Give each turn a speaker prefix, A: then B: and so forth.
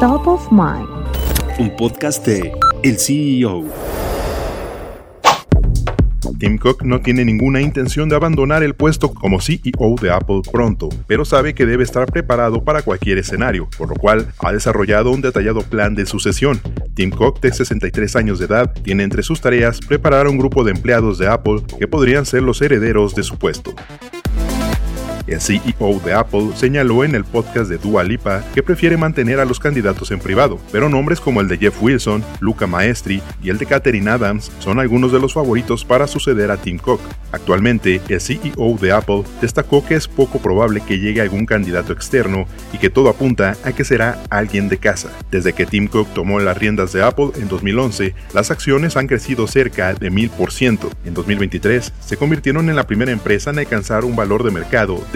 A: Top of Mind.
B: Un podcast de El CEO.
C: Tim Cook no tiene ninguna intención de abandonar el puesto como CEO de Apple pronto, pero sabe que debe estar preparado para cualquier escenario, por lo cual ha desarrollado un detallado plan de sucesión. Tim Cook, de 63 años de edad, tiene entre sus tareas preparar a un grupo de empleados de Apple que podrían ser los herederos de su puesto. El CEO de Apple señaló en el podcast de Dua Lipa que prefiere mantener a los candidatos en privado, pero nombres como el de Jeff Wilson, Luca Maestri y el de Katherine Adams son algunos de los favoritos para suceder a Tim Cook. Actualmente, el CEO de Apple destacó que es poco probable que llegue algún candidato externo y que todo apunta a que será alguien de casa. Desde que Tim Cook tomó las riendas de Apple en 2011, las acciones han crecido cerca de 1000%. En 2023, se convirtieron en la primera empresa en alcanzar un valor de mercado de